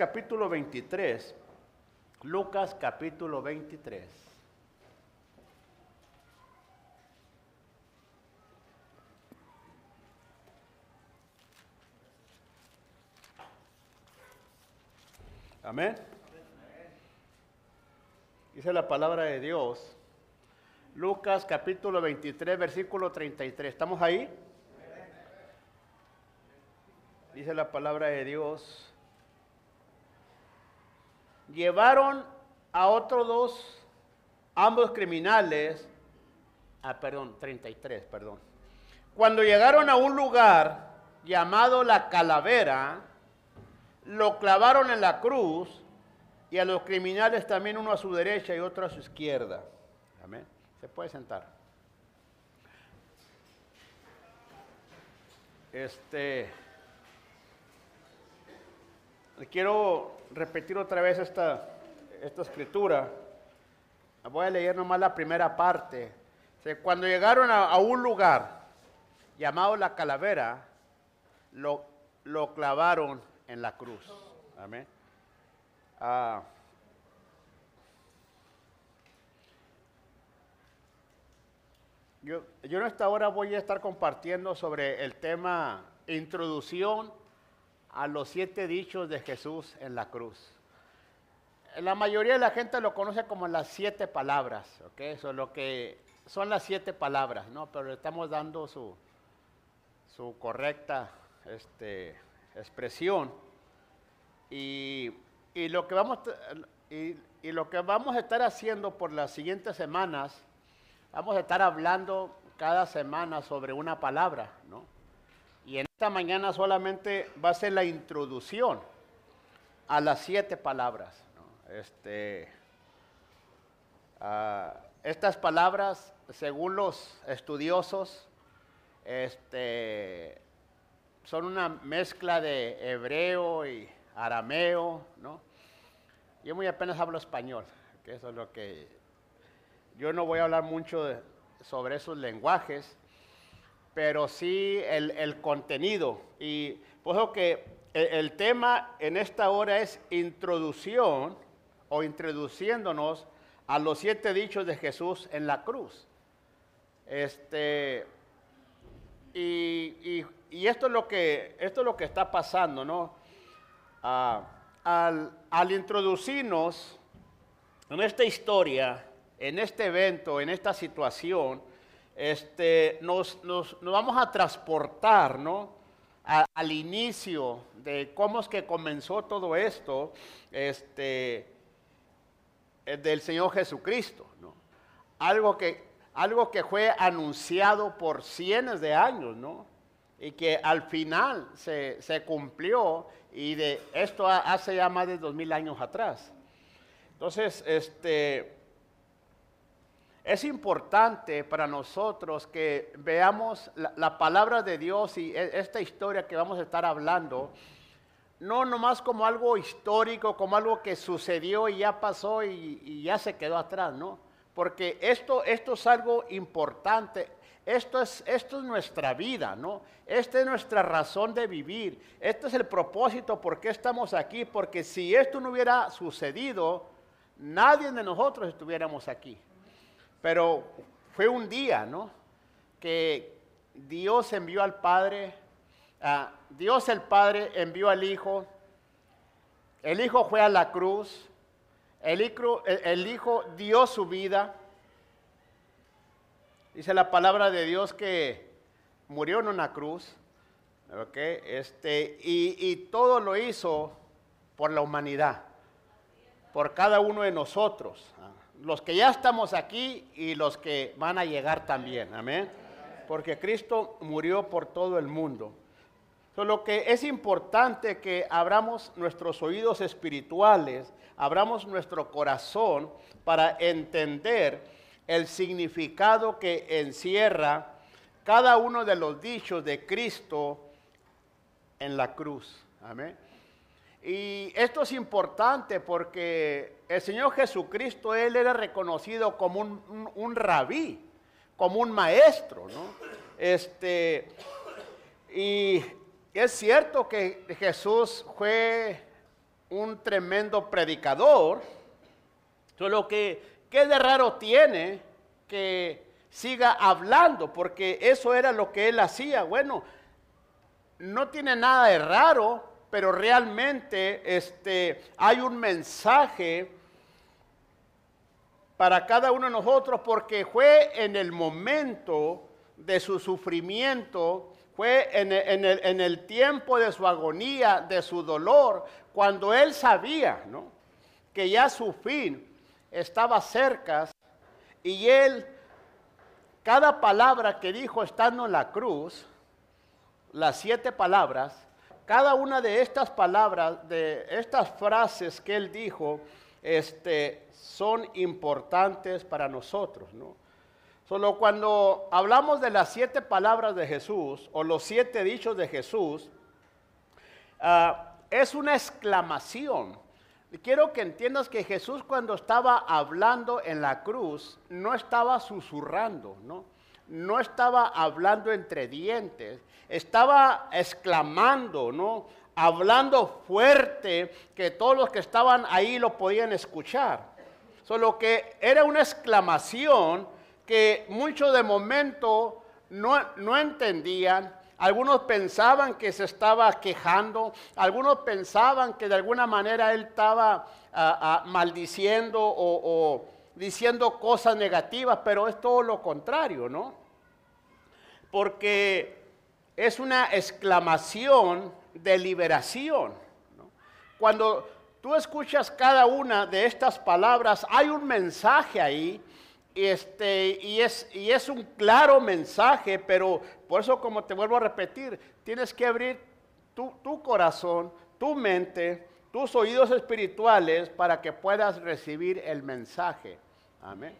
capítulo 23. Lucas capítulo 23. Amén. Dice la palabra de Dios. Lucas capítulo 23, versículo 33. ¿Estamos ahí? Dice la palabra de Dios. Llevaron a otros dos, ambos criminales, ah, perdón, 33, perdón. Cuando llegaron a un lugar llamado la calavera, lo clavaron en la cruz y a los criminales también uno a su derecha y otro a su izquierda. Amén. Se puede sentar. Este quiero repetir otra vez esta, esta escritura. Voy a leer nomás la primera parte. Cuando llegaron a, un lugar llamado la calavera, lo, lo clavaron en la cruz. Amén. Ah. yo, yo en esta hora voy a estar compartiendo sobre el tema introducción a los siete dichos de Jesús en la cruz. La mayoría de la gente lo conoce como las siete palabras, ¿ok? Lo que son las siete palabras, ¿no? Pero le estamos dando su, su correcta este, expresión. Y, lo que vamos, y, y lo que vamos a estar haciendo por las siguientes semanas, vamos a estar hablando cada semana sobre una palabra, ¿no? Y en esta mañana solamente va a ser la introducción a las siete palabras. Este, ah, estas palabras, según los estudiosos, este, son una mezcla de hebreo y arameo. Yo muy apenas hablo español, que eso es lo que... Yo no voy a hablar mucho sobre esos lenguajes, pero sí el, contenido. Y por eso que el, tema en esta hora es introducción o introduciéndonos a los siete dichos de Jesús en la cruz. Este, y, esto, es lo que, esto es lo que está pasando, ¿no? Ah, al, al introducirnos en esta historia, en este evento, en esta situación, este, nos, vamos a transportar ¿no? al inicio de cómo es que comenzó todo esto este, eh, del Señor Jesucristo. ¿no? Algo, que, fue anunciado por cientos de años, ¿no? y que al final se, se, cumplió y de esto hace ya más de dos mil años atrás. Entonces, este, es importante para nosotros que veamos la, palabra de Dios y e, esta historia que vamos a estar hablando, no nomás como algo histórico, como algo que sucedió y ya pasó y, ya se quedó atrás, ¿no? Porque esto, esto es algo importante, esto es, esto es nuestra vida, ¿no? Esta es nuestra razón de vivir, este es el propósito por qué estamos aquí, porque si esto no hubiera sucedido, nadie de nosotros estuviéramos aquí. Pero fue un día, ¿no? Que Dios envió al Padre, Dios el Padre envió al Hijo, el Hijo fue a la cruz, el hijo, dio su vida. Dice la palabra de Dios que murió en una cruz, Este, y, y todo lo hizo por la humanidad, por cada uno de nosotros los que ya estamos aquí y los que van a llegar también. Amén. Porque Cristo murió por todo el mundo. Lo que es importante que abramos nuestros oídos espirituales, abramos nuestro corazón para entender el significado que encierra cada uno de los dichos de Cristo en la cruz. Amén. Y esto es importante porque el Señor Jesucristo, Él era reconocido como un, rabí, como un maestro, ¿no? Este, y es cierto que Jesús fue un tremendo predicador, solo que, ¿qué de raro tiene que siga hablando? Porque eso era lo que él hacía. Bueno, no tiene nada de raro, pero realmente este, hay un mensaje para cada uno de nosotros porque fue en el momento de su sufrimiento, fue en el, tiempo de su agonía, de su dolor, cuando él sabía que ya su fin estaba cerca y él, cada palabra que dijo estando en la cruz, las siete palabras, cada una de estas palabras, de estas frases que él dijo, este, son importantes para nosotros, ¿no? Solo cuando hablamos de las siete palabras de Jesús o los siete dichos de Jesús, ah, es una exclamación. Quiero que entiendas que Jesús cuando estaba hablando en la cruz no estaba susurrando, ¿no? No estaba hablando entre dientes, estaba exclamando, ¿no? Hablando fuerte que todos los que estaban ahí lo podían escuchar. Solo que era una exclamación que muchos de momento no, entendían. Algunos pensaban que se estaba quejando, algunos pensaban que de alguna manera él estaba ah, ah, maldiciendo o, diciendo cosas negativas, pero es todo lo contrario, ¿no? Porque es una exclamación de liberación. Cuando tú escuchas cada una de estas palabras, hay un mensaje ahí este, y, es, un claro mensaje, pero por eso como te vuelvo a repetir, tienes que abrir tu, tu corazón, tu mente, tus oídos espirituales para que puedas recibir el mensaje. Amén.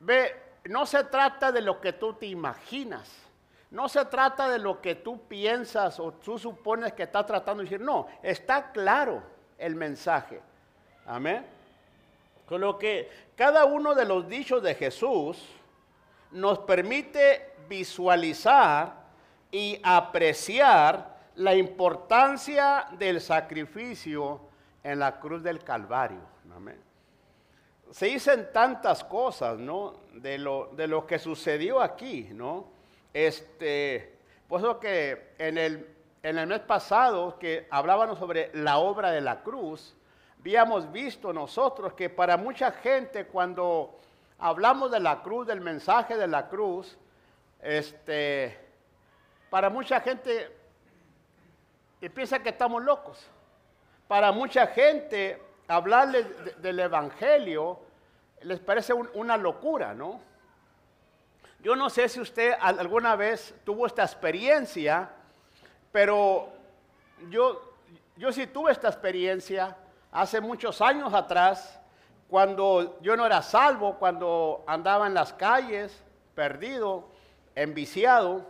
Ve, no se trata de lo que tú te imaginas. No se trata de lo que tú piensas o tú supones que está tratando de decir. No, está claro el mensaje. Amén. Con lo que cada uno de los dichos de Jesús nos permite visualizar y apreciar la importancia del sacrificio en la cruz del Calvario. Amén. Se dicen tantas cosas, ¿no? De lo, de lo que sucedió aquí, ¿no? Este, por eso que en el, mes pasado que hablábamos sobre la obra de la cruz, habíamos visto nosotros que para mucha gente cuando hablamos de la cruz, del mensaje de la cruz, este, para mucha gente piensa que estamos locos. Para mucha gente hablarles del Evangelio les parece una locura, ¿no? Yo no sé si usted alguna vez tuvo esta experiencia, pero yo, yo sí tuve esta experiencia hace muchos años atrás, cuando yo no era salvo, cuando andaba en las calles, perdido, enviciado.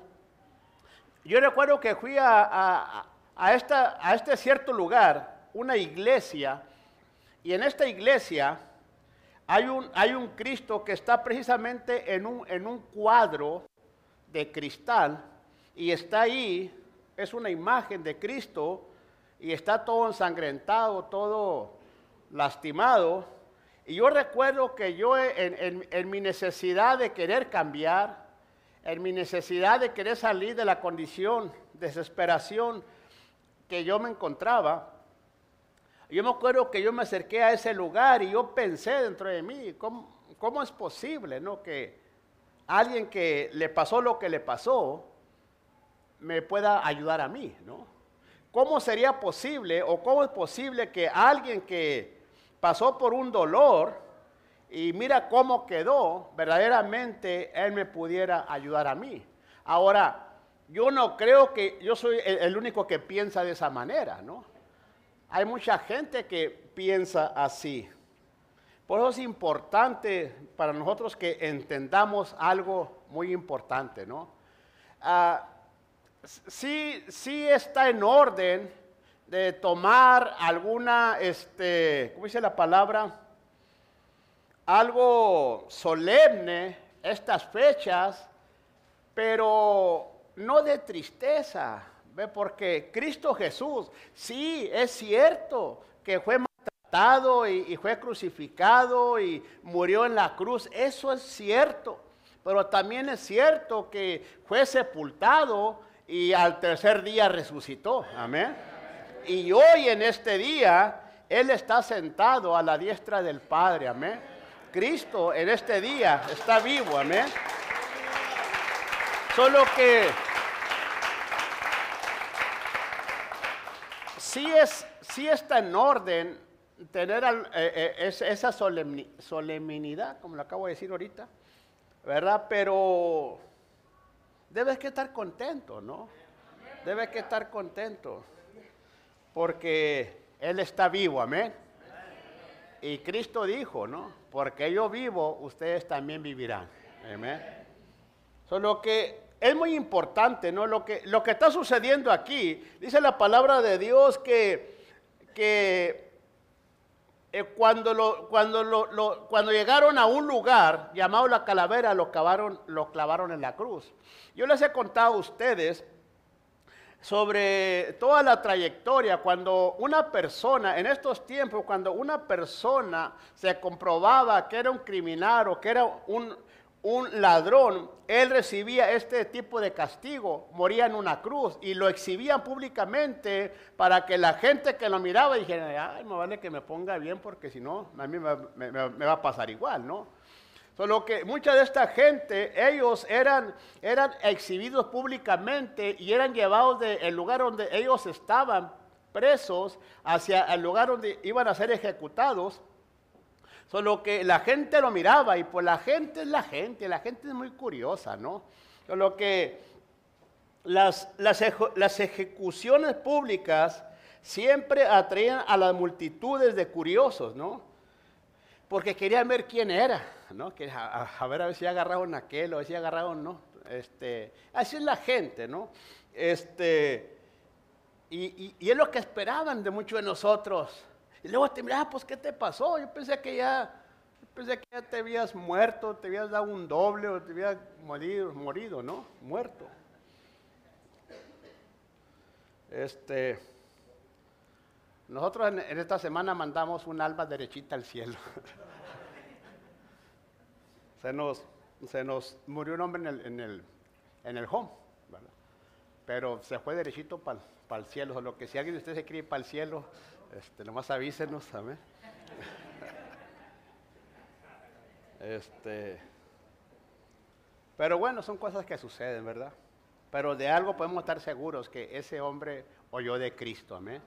Yo recuerdo que fui a, esta, a este cierto lugar, una iglesia, y en esta iglesia hay un, Cristo que está precisamente en un, en cuadro de cristal, y está ahí, es una imagen de Cristo y está todo ensangrentado, todo lastimado. Y yo recuerdo que yo en, mi necesidad de querer cambiar, en mi necesidad de querer salir de la condición, desesperación que yo me encontraba, yo me acuerdo que yo me acerqué a ese lugar y yo pensé dentro de mí, ¿cómo, cómo es posible ¿no? que alguien que le pasó lo que le pasó me pueda ayudar a mí? ¿no? ¿Cómo sería posible o cómo es posible que alguien que pasó por un dolor y mira cómo quedó, verdaderamente él me pudiera ayudar a mí? Ahora, yo no creo que yo soy el, único que piensa de esa manera, ¿no? Hay mucha gente que piensa así. Por eso es importante para nosotros que entendamos algo muy importante, ¿no? Ah, sí, sí está en orden de tomar alguna, este, ¿cómo dice la palabra? Algo solemne estas fechas, pero no de tristeza, Porque Cristo Jesús, sí, es cierto, que fue maltratado y fue crucificado y murió en la cruz. Eso es cierto. Pero también es cierto que fue sepultado y al tercer día resucitó. Amén. Y hoy en este día, Él está sentado a la diestra del Padre. Amén. Cristo en este día está vivo. Amén. Solo que sí, es, sí está en orden tener eh, eh, es- esa solemni- solemnidad, como lo acabo de decir ahorita, ¿verdad? Pero debes que estar contento, ¿no? Debes que estar contento, porque Él está vivo, amén. Y Cristo dijo, ¿no? Porque yo vivo, ustedes también vivirán, amén. Solo que es muy importante, ¿no? Lo que, lo que está sucediendo aquí, dice la palabra de Dios que, que eh, cuando, lo- cuando, lo- lo- cuando llegaron a un lugar llamado la calavera, lo, clavaron, lo clavaron en la cruz. Yo les he contado a ustedes sobre toda la trayectoria, cuando una persona, en estos tiempos, cuando una persona se comprobaba que era un criminal o que era un, un ladrón, él recibía este tipo de castigo, moría en una cruz y lo exhibían públicamente para que la gente que lo miraba dijera, ay, me vale que me ponga bien porque si no, a mí me, va a pasar igual, ¿no? Solo que mucha de esta gente, ellos eran, eran exhibidos públicamente y eran llevados del lugar donde ellos estaban presos hacia el lugar donde iban a ser ejecutados. Solo que la gente lo miraba y pues la gente es la gente, la gente es muy curiosa, ¿no? Solo que las, las, eje- las ejecuciones públicas siempre atraían a las multitudes de curiosos, ¿no? porque querían ver quién era, ¿no? Que a, ver a ver si agarraron aquel o si agarraron no. Este, así es la gente, ¿no? Este, y- y es lo que esperaban de muchos de nosotros. Luego te miraba, pues, ¿qué te pasó? Yo pensé que ya, pensé que ya te habías muerto, te habías dado un doble o te habías morido, morido ¿no? Muerto. Este, nosotros en, esta semana mandamos un alma derechita al cielo. se, nos, se nos murió un hombre en el, en el, en el home, ¿verdad? pero se fue derechito para el cielo. Lo que si alguien de ustedes se para el cielo, este, nomás avísenos, amén. este, pero bueno, son cosas que suceden, ¿verdad? Pero de algo podemos estar seguros que ese hombre oyó de Cristo, amén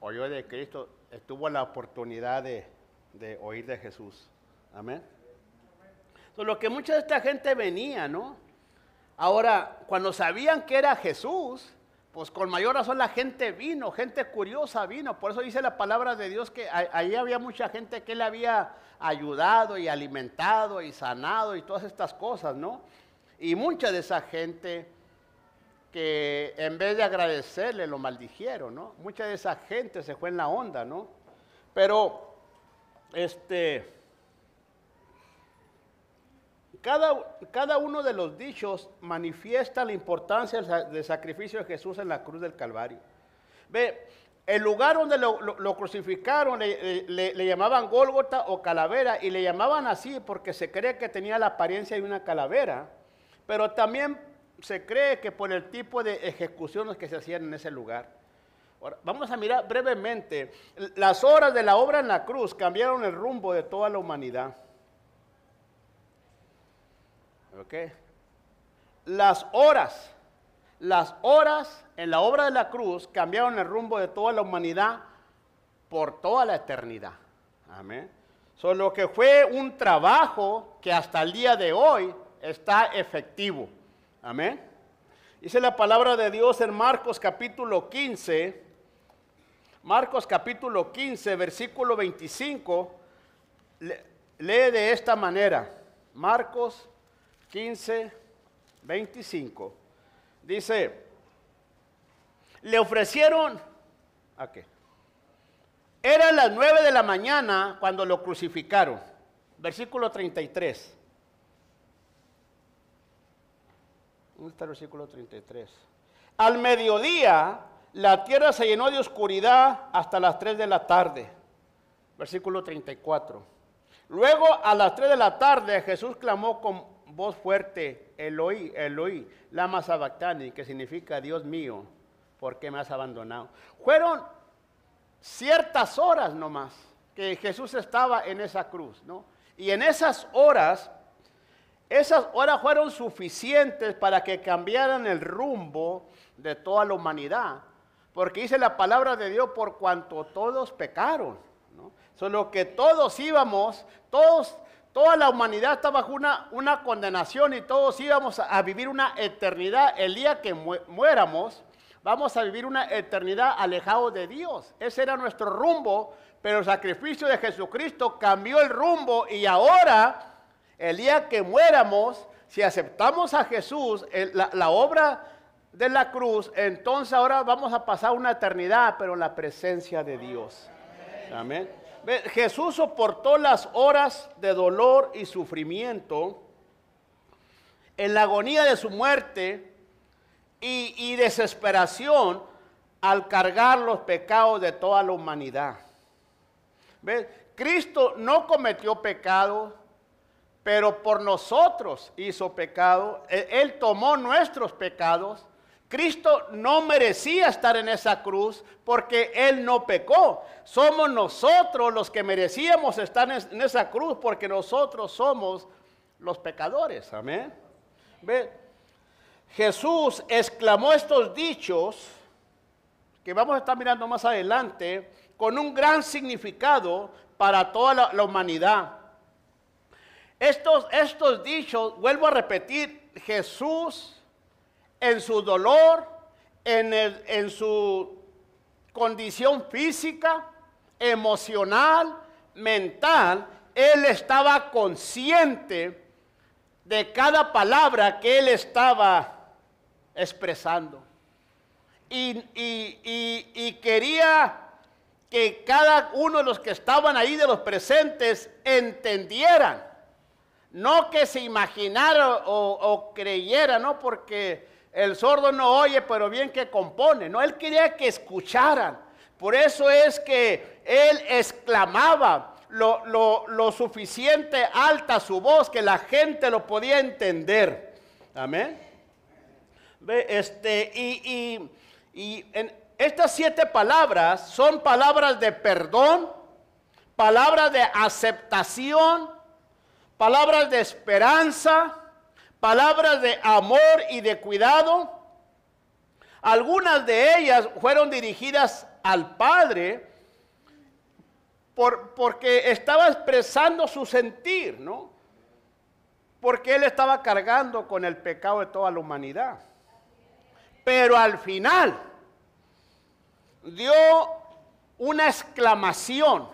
oyó de Cristo, eh, tuvo la oportunidad de, de oír de Jesús. Amén. Lo que mucha de esta gente venía, ¿no? Ahora, cuando sabían que era Jesús, pues con mayor razón la gente vino, gente curiosa vino. Por eso dice la palabra de Dios que ahí había mucha gente que él había ayudado y alimentado y sanado y todas estas cosas, ¿no? Y mucha de esa gente que en vez de agradecerle lo maldijeron, ¿no? Mucha de esa gente se fue en la onda, ¿no? Pero, este, cada, cada uno de los dichos manifiesta la importancia del, sa- del sacrificio de Jesús en la cruz del Calvario. Ve, el lugar donde lo, crucificaron le, le- le llamaban Gólgota o calavera y le llamaban así porque se cree que tenía la apariencia de una calavera, pero también se cree que por el tipo de ejecuciones que se hacían en ese lugar. Ahora, vamos a mirar brevemente. Las horas de la obra en la cruz cambiaron el rumbo de toda la humanidad. ¿Ok? Las horas, las horas en la obra de la cruz cambiaron el rumbo de toda la humanidad por toda la eternidad. Amén. Solo que fue un trabajo que hasta el día de hoy está efectivo. Amén. Dice la palabra de Dios en Marcos capítulo 15, Marcos capítulo 15, versículo 25, le- lee de esta manera. Marcos 15, 25. Dice, le ofrecieron, ¿a qué? Eran las nueve de la mañana cuando lo crucificaron. Versículo 33. ¿Dónde está el versículo 33? Al mediodía la tierra se llenó de oscuridad hasta las 3 de la tarde. Versículo 34. Luego a las 3 de la tarde Jesús clamó con voz fuerte, Eloí, Eloí, lama sabactani, que significa Dios mío, ¿por qué me has abandonado? Fueron ciertas horas nomás que Jesús estaba en esa cruz, ¿no? Y en esas horas, esas horas fueron suficientes para que cambiaran el rumbo de toda la humanidad. Porque dice la palabra de Dios, por cuanto todos pecaron. ¿no? Solo que todos íbamos, todos, toda la humanidad estaba bajo una, una condenación y todos íbamos a vivir una eternidad. El día que muéramos, vamos a vivir una eternidad alejados de Dios. Ese era nuestro rumbo, pero el sacrificio de Jesucristo cambió el rumbo y ahora, el día que muéramos, si aceptamos a Jesús, la, la obra de la cruz, entonces ahora vamos a pasar una eternidad, pero en la presencia de Dios. Amén. Jesús soportó las horas de dolor y sufrimiento en la agonía de su muerte y, desesperación al cargar los pecados de toda la humanidad. Cristo no cometió pecado, pero por nosotros hizo pecado. él tomó nuestros pecados Cristo no merecía estar en esa cruz porque Él no pecó. Somos nosotros los que merecíamos estar en esa cruz porque nosotros somos los pecadores. Amén. ¿Ve? Jesús exclamó estos dichos que vamos a estar mirando más adelante con un gran significado para toda la, humanidad. Estos, estos dichos, vuelvo a repetir, Jesús en su dolor, en, su condición física, emocional, mental, él estaba consciente de cada palabra que él estaba expresando. Y, quería que cada uno de los que estaban ahí, de los presentes, entendieran. No que se imaginara o, o creyera, ¿no? Porque el sordo no oye, pero bien que compone. No, él quería que escucharan. Por eso es que él exclamaba lo, suficiente alta su voz que la gente lo podía entender. Amén. Este, y, y en estas siete palabras son palabras de perdón, palabras de aceptación, palabras de esperanza, palabras de amor y de cuidado. Algunas de ellas fueron dirigidas al Padre por, porque estaba expresando su sentir, ¿no? Porque Él estaba cargando con el pecado de toda la humanidad. Pero al final dio una exclamación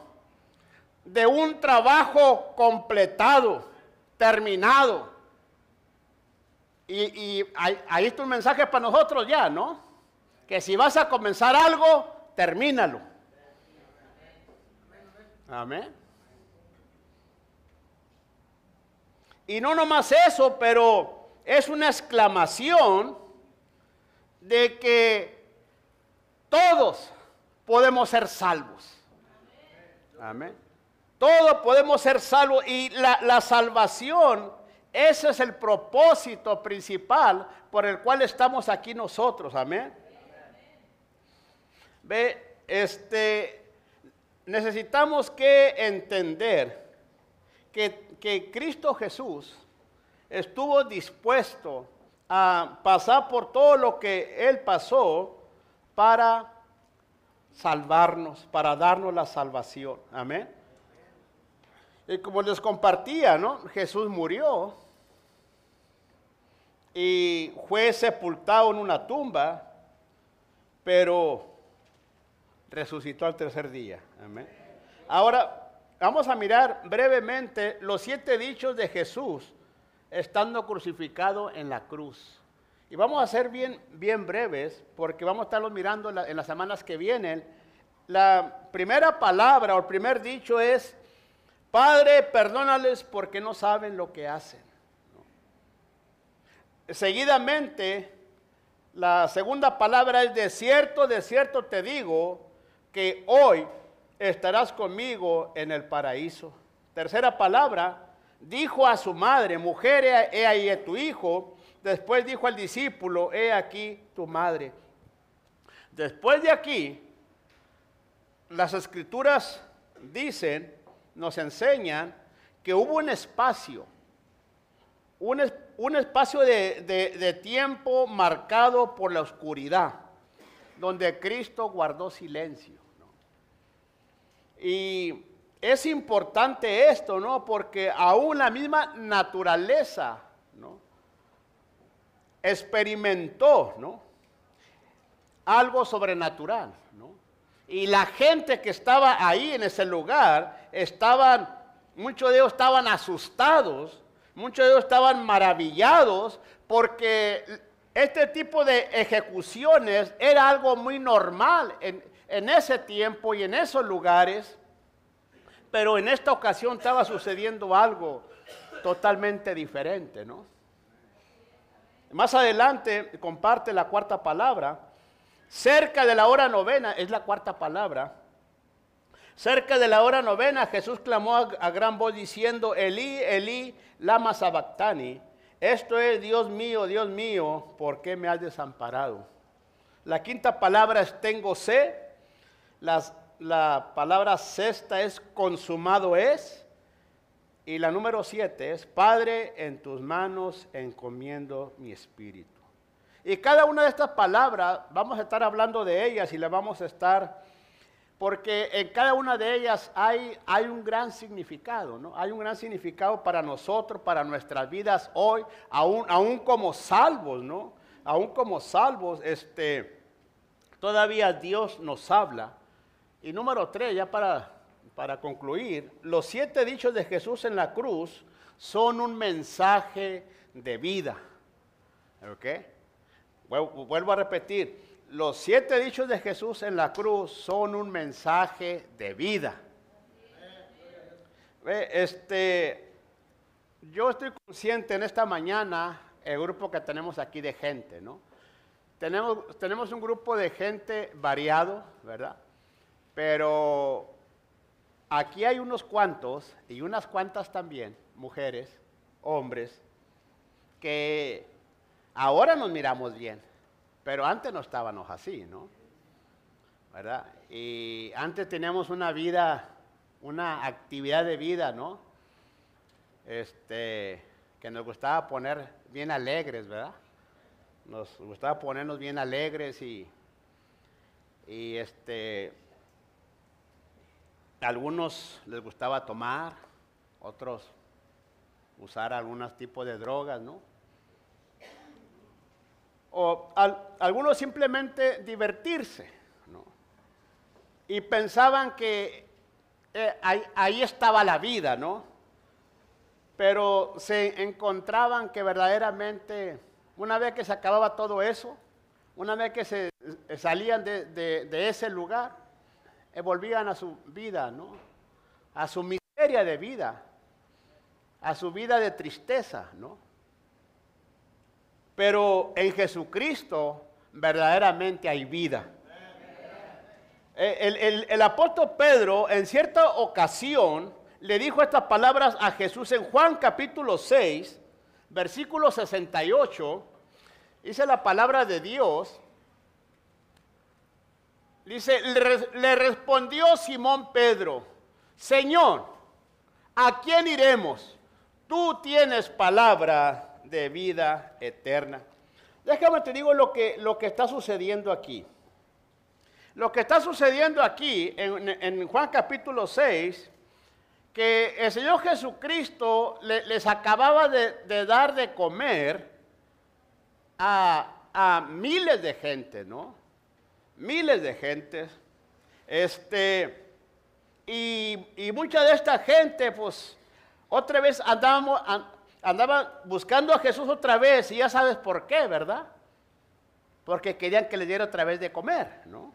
de un trabajo completado, terminado y, ahí, está un mensaje para nosotros ya, ¿no? Que si vas a comenzar algo, termínalo. Amén. Y no nomás eso, pero es una exclamación de que todos podemos ser salvos. Amén. Todos podemos ser salvos y la, la salvación ese es el propósito principal por el cual estamos aquí nosotros, amén. Ve, este, necesitamos que entender que, que Cristo Jesús estuvo dispuesto a pasar por todo lo que Él pasó para salvarnos, para darnos la salvación. Amén. Y como les compartía, ¿no? Jesús murió y fue sepultado en una tumba, pero resucitó al tercer día. Amén. Ahora, vamos a mirar brevemente los siete dichos de Jesús estando crucificado en la cruz. Y vamos a ser bien, bien breves, porque vamos a estarlos mirando en, en las semanas que vienen. La primera palabra o el primer dicho es, Padre, perdónales porque no saben lo que hacen. Seguidamente La segunda palabra es de cierto, de cierto te digo que hoy estarás conmigo en el paraíso. Tercera palabra, dijo a su madre, mujer, he ahí tu hijo. Después dijo al discípulo, he aquí tu madre. Después de aquí, las escrituras dicen, nos enseñan que hubo un espacio, un, espacio de tiempo marcado por la oscuridad, donde Cristo guardó silencio. Y es importante esto, ¿no? Porque aún la misma naturaleza, ¿no? Experimentó, ¿no? Algo sobrenatural, ¿no? Y la gente que estaba ahí en ese lugar, estaban, muchos de ellos estaban asustados, muchos de ellos estaban maravillados, porque este tipo de ejecuciones era algo muy normal en, ese tiempo y en esos lugares, pero en esta ocasión estaba sucediendo algo totalmente diferente, ¿no? Más adelante comparte la cuarta palabra, cerca de la hora novena, es la cuarta palabra, cerca de la hora novena Jesús clamó a, gran voz diciendo, Elí, Elí, lama sabactani, esto es Dios mío, Dios mío, ¿por qué me has desamparado? La quinta palabra es tengo sed la palabra sexta es consumado es. Y la número siete es, Padre, en tus manos encomiendo mi espíritu. Y cada una de estas palabras, vamos a estar hablando de ellas y le vamos a estar, porque en cada una de ellas hay, un gran significado, ¿no? Hay un gran significado para nosotros, para nuestras vidas hoy, aún, aún como salvos, ¿no? Aún como salvos, este, todavía Dios nos habla y número tres, ya para, para concluir, los siete dichos de Jesús en la cruz son un mensaje de vida. ¿Ok? Vuelvo a repetir, los siete dichos de Jesús en la cruz son un mensaje de vida. Este, yo estoy consciente en esta mañana, el grupo que tenemos aquí de gente, ¿no? Tenemos, tenemos un grupo de gente variado, ¿verdad? Pero aquí hay unos cuantos y unas cuantas también, mujeres, hombres, que ahora nos miramos bien, pero antes no estábamos así, ¿no? ¿Verdad? Y antes teníamos una vida, una actividad de vida, ¿no? Este, que nos gustaba poner bien alegres, ¿verdad? Nos gustaba ponernos bien alegres y, y este, algunos les gustaba tomar, otros usar algunos tipos de drogas, ¿no? O algunos simplemente divertirse, ¿no? Y pensaban que eh, ahí, ahí estaba la vida, ¿no? Pero se encontraban que verdaderamente, una vez que se acababa todo eso, una vez que se salían de, de ese lugar, volvían a su vida, ¿no? A su miseria de vida, a su vida de tristeza, ¿no? Pero en Jesucristo verdaderamente hay vida. El, el, apóstol Pedro en cierta ocasión le dijo estas palabras a Jesús en Juan capítulo 6, versículo 68. Dice la palabra de Dios Dice, le respondió Simón Pedro, Señor, ¿a quién iremos? Tú tienes palabra de vida eterna. Déjame te digo lo que, lo que está sucediendo aquí. Lo que está sucediendo aquí en, Juan capítulo 6, que el Señor Jesucristo les acababa de, dar de comer a, a miles de gente, ¿no? miles de gentes. Este, y, mucha de esta gente, pues, otra vez andábamos, andaba buscando a Jesús otra vez, y ya sabes por qué, ¿verdad? Porque querían que le diera otra vez de comer, ¿no?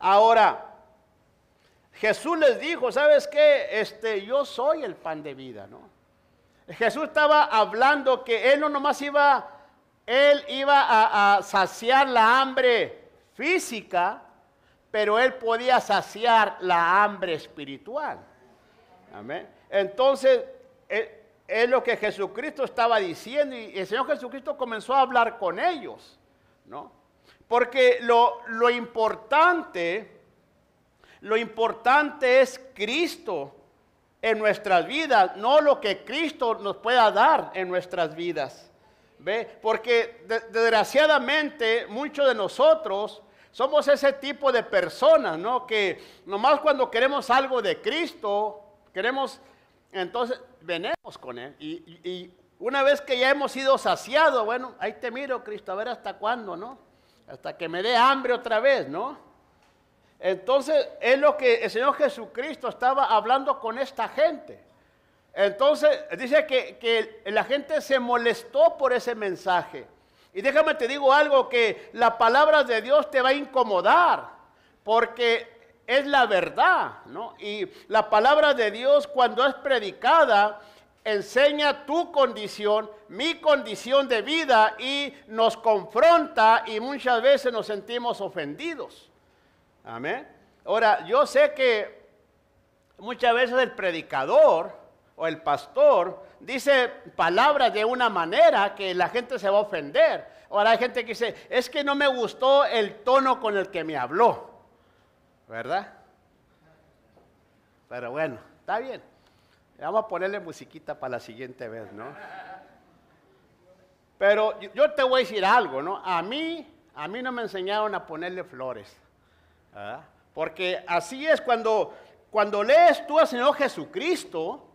Ahora, Jesús les dijo, ¿sabes qué? Este, yo soy el pan de vida, ¿no? Jesús estaba hablando que él no nomás iba Él iba a, a saciar la hambre física, pero Él podía saciar la hambre espiritual. Amén. Entonces, eh, es lo que Jesucristo estaba diciendo y el Señor Jesucristo comenzó a hablar con ellos, ¿no? Porque lo, lo importante, lo importante es Cristo en nuestras vidas, no lo que Cristo nos pueda dar en nuestras vidas. ¿Ve? Porque desgraciadamente muchos de nosotros somos ese tipo de personas, ¿no? Que nomás cuando queremos algo de Cristo, queremos, entonces venemos con Él. Y, una vez que ya hemos sido saciados, bueno, ahí te miro, Cristo, a ver hasta cuándo, ¿no? Hasta que me dé hambre otra vez, ¿no? Entonces es lo que el Señor Jesucristo estaba hablando con esta gente. Entonces dice que, que la gente se molestó por ese mensaje. Y déjame te digo algo, que la palabra de Dios te va a incomodar, porque es la verdad, ¿no? Y la palabra de Dios cuando es predicada enseña tu condición, mi condición de vida y nos confronta y muchas veces nos sentimos ofendidos. Amén. Ahora, yo sé que muchas veces el predicador o el pastor dice palabras de una manera que la gente se va a ofender. Ahora hay gente que dice, es que no me gustó el tono con el que me habló. ¿Verdad? Pero bueno, está bien. Vamos a ponerle musiquita para la siguiente vez, ¿no? Pero yo te voy a decir algo, ¿no? A mí, a mí no me enseñaron a ponerle flores. ¿verdad? Porque así es cuando, cuando lees tú al Señor Jesucristo,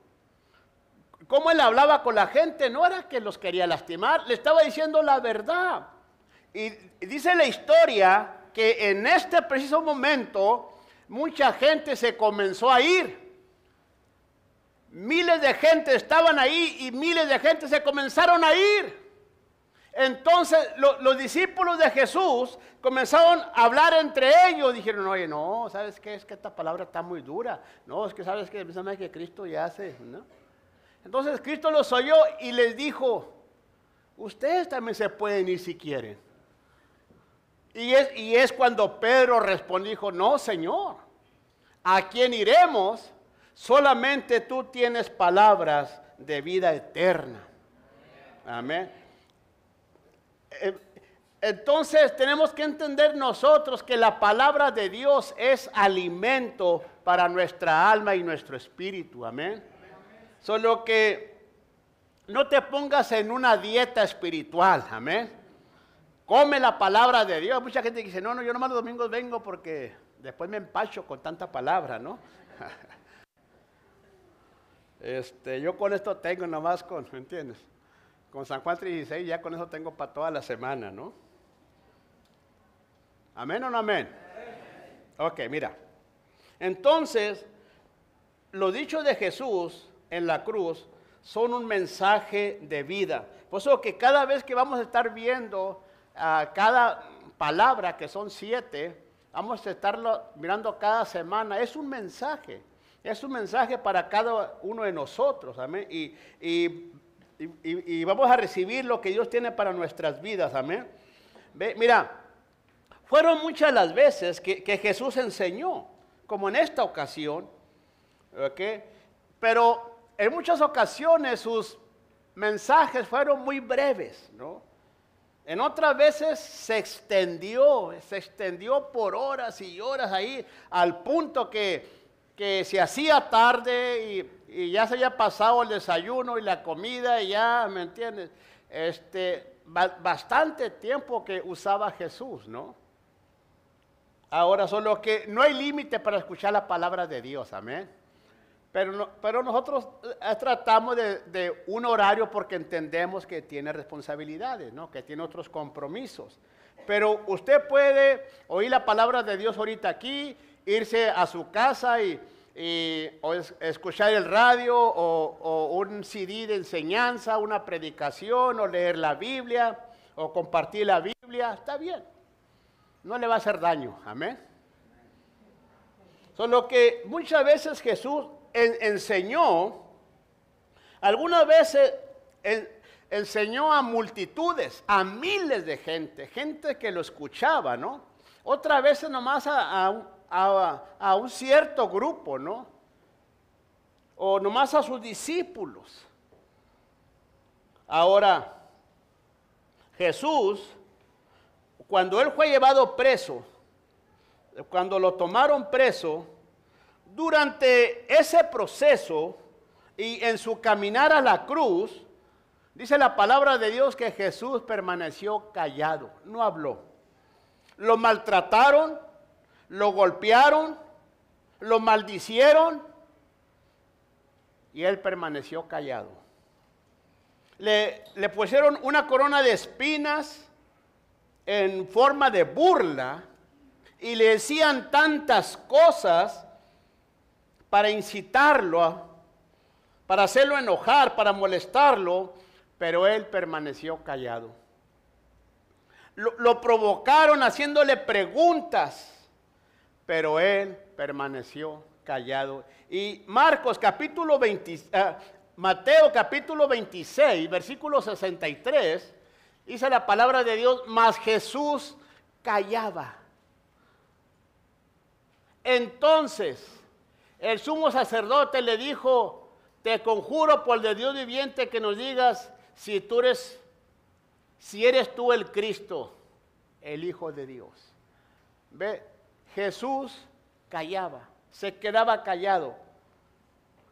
cómo él hablaba con la gente, no era que los quería lastimar, le estaba diciendo la verdad. Y dice la historia que en este preciso momento mucha gente se comenzó a ir. Miles de gente estaban ahí y miles de gente se comenzaron a ir. Entonces los discípulos de Jesús comenzaron a hablar entre ellos. Dijeron, oye, no, ¿sabes qué? Es que esta palabra está muy dura. No, es que sabes que, que Cristo ya hace, ¿no? Entonces Cristo los oyó y les dijo, ustedes también se pueden ir si quieren. Y es, y es cuando Pedro respondió, dijo, no, Señor, ¿a quién iremos? Solamente tú tienes palabras de vida eterna. Amén. Eh, entonces tenemos que entender nosotros que la palabra de Dios es alimento para nuestra alma y nuestro espíritu. Amén. Solo que no te pongas en una dieta espiritual. Amén. Come la palabra de Dios. Mucha gente dice, no, no, yo nomás los domingos vengo porque después me empacho con tanta palabra, ¿no? este, yo con esto tengo nomás con, ¿me entiendes? Con San Juan 36 ya con eso tengo para toda la semana, ¿no? ¿Amén o no amén? Ok, mira. Entonces, los dichos de Jesús en la cruz son un mensaje de vida. Por eso que cada vez que vamos a estar viendo cada palabra, que son siete, vamos a estarlo mirando cada semana. Es un mensaje, es un mensaje para cada uno de nosotros, amén. Y, y, vamos a recibir lo que Dios tiene para nuestras vidas, amén. Ve, mira, fueron muchas las veces que, que, Jesús enseñó, como en esta ocasión, ¿ok? Pero en muchas ocasiones sus mensajes fueron muy breves, ¿no? En otras veces se extendió, se extendió por horas y horas ahí, al punto que, se hacía tarde y, ya se había pasado el desayuno y la comida y ya, ¿me entiendes? Este, bastante tiempo que usaba Jesús, ¿no? Ahora, solo que no hay límite para escuchar la palabra de Dios, amén. Pero, nosotros eh, tratamos de, un horario porque entendemos que tiene responsabilidades, ¿no? que tiene otros compromisos. Pero usted puede oír la palabra de Dios ahorita aquí, irse a su casa y, escuchar el radio o, o, un CD de enseñanza, una predicación o leer la Biblia o compartir la Biblia. Está bien. No le va a hacer daño. Amén. Solo que muchas veces Jesús enseñó, algunas veces enseñó a multitudes, a miles de gente, gente que lo escuchaba, ¿no? Otra vez nomás a, a, a un cierto grupo, ¿no? O nomás a sus discípulos. Ahora, Jesús, cuando él fue llevado preso, cuando lo tomaron preso, durante ese proceso y en su caminar a la cruz, dice la palabra de Dios que Jesús permaneció callado, no habló. Lo maltrataron, lo golpearon, lo maldicieron y él permaneció callado. Le, pusieron una corona de espinas en forma de burla y le decían tantas cosas para incitarlo, para hacerlo enojar, para molestarlo, pero él permaneció callado. Lo, provocaron haciéndole preguntas, pero él permaneció callado. Y Marcos capítulo 20, ah, Mateo capítulo 26, versículo 63, dice la palabra de Dios, mas Jesús callaba. Entonces, el sumo sacerdote le dijo, te conjuro por el de Dios viviente que nos digas si tú eres, si eres tú el Cristo, el Hijo de Dios. Ve, Jesús callaba, se quedaba callado.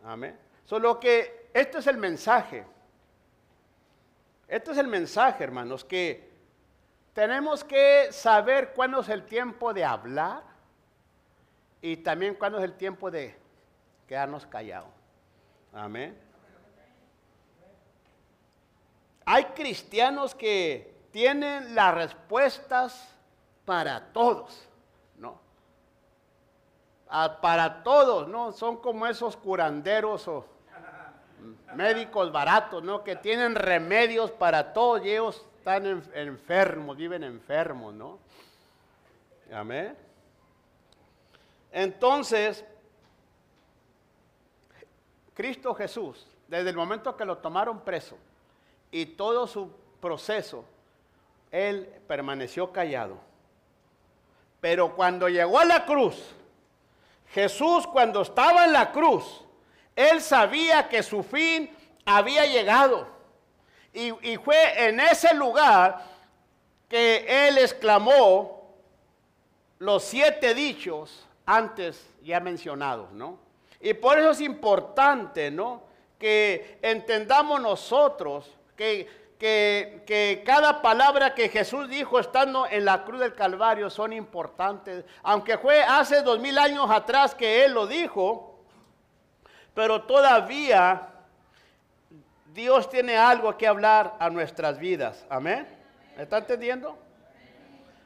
Amén. Solo que este es el mensaje. Este es el mensaje, hermanos, que tenemos que saber cuándo es el tiempo de hablar y también cuándo es el tiempo de quedarnos callados. Amén. Hay cristianos que tienen las respuestas para todos, ¿no? para todos, ¿no? Son como esos curanderos o médicos baratos, ¿no? Que tienen remedios para todos y ellos están enfermos, viven enfermos, ¿no? Amén. Entonces, Cristo Jesús, desde el momento que lo tomaron preso y todo su proceso, Él permaneció callado. Pero cuando llegó a la cruz, Jesús cuando estaba en la cruz, Él sabía que su fin había llegado. Y, fue en ese lugar que Él exclamó los siete dichos antes ya mencionados, ¿no? Y por eso es importante, ¿no? Que entendamos nosotros que, que, cada palabra que Jesús dijo estando en la cruz del Calvario son importantes. Aunque fue hace dos mil años atrás que Él lo dijo, pero todavía Dios tiene algo que hablar a nuestras vidas. Amén. ¿Me está entendiendo?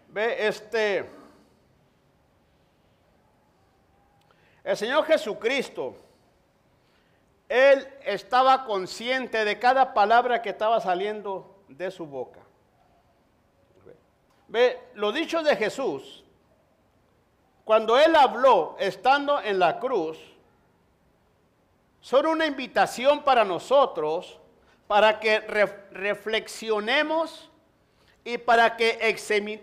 Ve, este. El Señor Jesucristo, Él estaba consciente de cada palabra que estaba saliendo de su boca. Ve, lo dicho de Jesús, cuando Él habló estando en la cruz, son una invitación para nosotros, para que reflexionemos y para que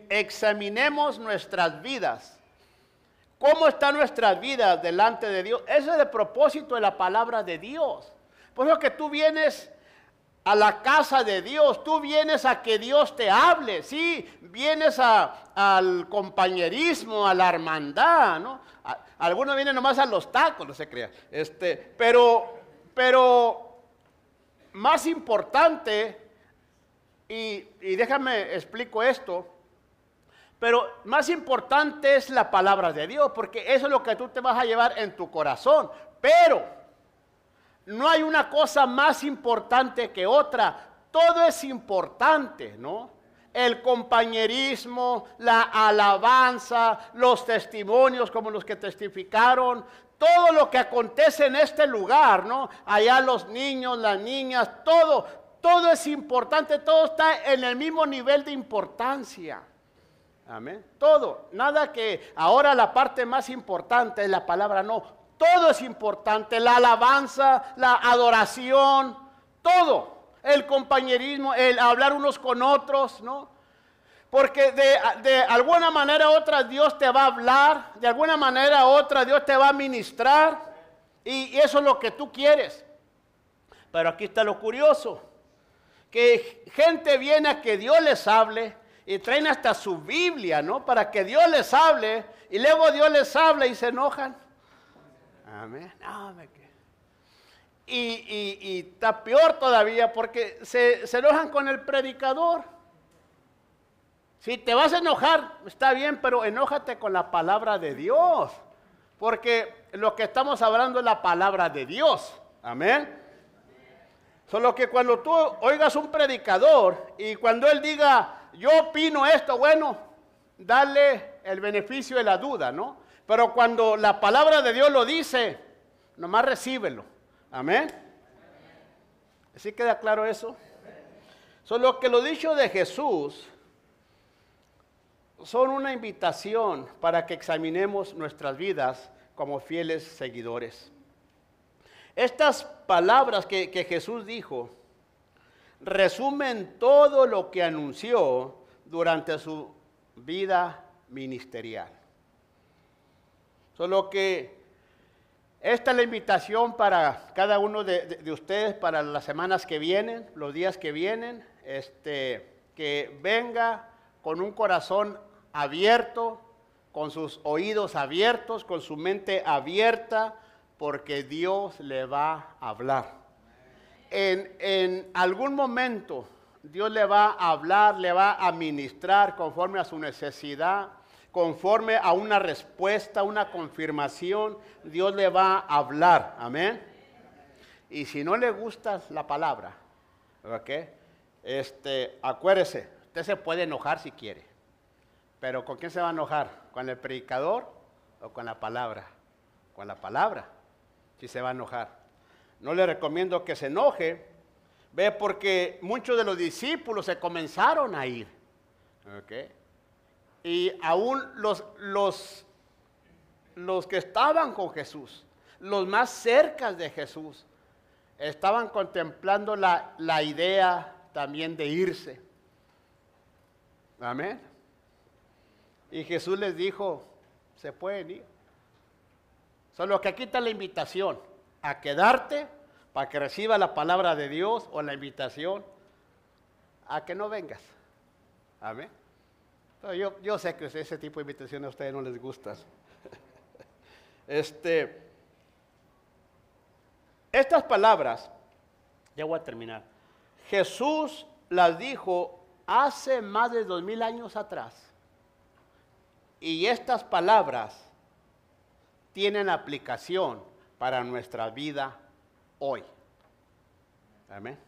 examinemos nuestras vidas ¿Cómo está nuestra vida delante de Dios? Ese es el propósito de la palabra de Dios. Por eso que tú vienes a la casa de Dios, tú vienes a que Dios te hable, sí, vienes al compañerismo, a la hermandad, ¿no? algunos vienen nomás a los tacos, no se crea. Este, pero, pero más importante, y, y déjame explico esto, pero más importante es la palabra de Dios, porque eso es lo que tú te vas a llevar en tu corazón. Pero no hay una cosa más importante que otra. Todo es importante, ¿no? El compañerismo, la alabanza, los testimonios como los que testificaron, todo lo que acontece en este lugar, ¿no? Allá los niños, las niñas, todo, todo es importante, todo está en el mismo nivel de importancia. Amén. Todo. Nada que ahora la parte más importante es la palabra, no. Todo es importante. La alabanza, la adoración, todo. el compañerismo, el hablar unos con otros, ¿no? Porque de, de, alguna manera u otra Dios te va a hablar, de alguna manera u otra Dios te va a ministrar, y eso es lo que tú quieres. Pero aquí está lo curioso, que gente viene a que Dios les hable y traen hasta su Biblia, ¿no? Para que Dios les hable, y luego Dios les habla y se enojan. Amén. Y, y, y, está peor todavía porque se, se enojan con el predicador. Si te vas a enojar, está bien, pero enójate con la palabra de Dios. Porque lo que estamos hablando es la palabra de Dios. Amén. Solo que cuando tú oigas un predicador y cuando él diga, yo opino esto, bueno, dale el beneficio de la duda, ¿no? Pero cuando la palabra de Dios lo dice, nomás recíbelo. Amén. ¿Sí queda claro eso? Solo que lo dicho de Jesús son una invitación para que examinemos nuestras vidas como fieles seguidores. Estas palabras que, que, Jesús dijo resumen todo lo que anunció durante su vida ministerial. Solo que esta es la invitación para cada uno de, ustedes para las semanas que vienen, los días que vienen, este, que venga con un corazón abierto, con sus oídos abiertos, con su mente abierta, porque Dios le va a hablar. En, algún momento Dios le va a hablar, le va a ministrar conforme a su necesidad conforme a una respuesta, una confirmación, Dios le va a hablar. Amén. Y si no le gusta la palabra, ¿ok? Este, acuérdese, usted se puede enojar si quiere, pero ¿con quién se va a enojar? ¿Con el predicador o con la palabra? Con la palabra, si se va a enojar. No le recomiendo que se enoje, ve, porque muchos de los discípulos se comenzaron a ir. ¿ok? y aún los, los, los que estaban con Jesús, los más cerca de Jesús, estaban contemplando la, la idea también de irse. Amén. Y Jesús les dijo, se pueden ir. Solo que aquí está la invitación a quedarte para que reciba la palabra de Dios o la invitación a que no vengas. Amén. Yo, sé que ese tipo de invitaciones a ustedes no les gusta. Este, estas palabras, ya voy a terminar. Jesús las dijo hace más de dos mil años atrás. Y estas palabras tienen aplicación para nuestra vida hoy. Amén.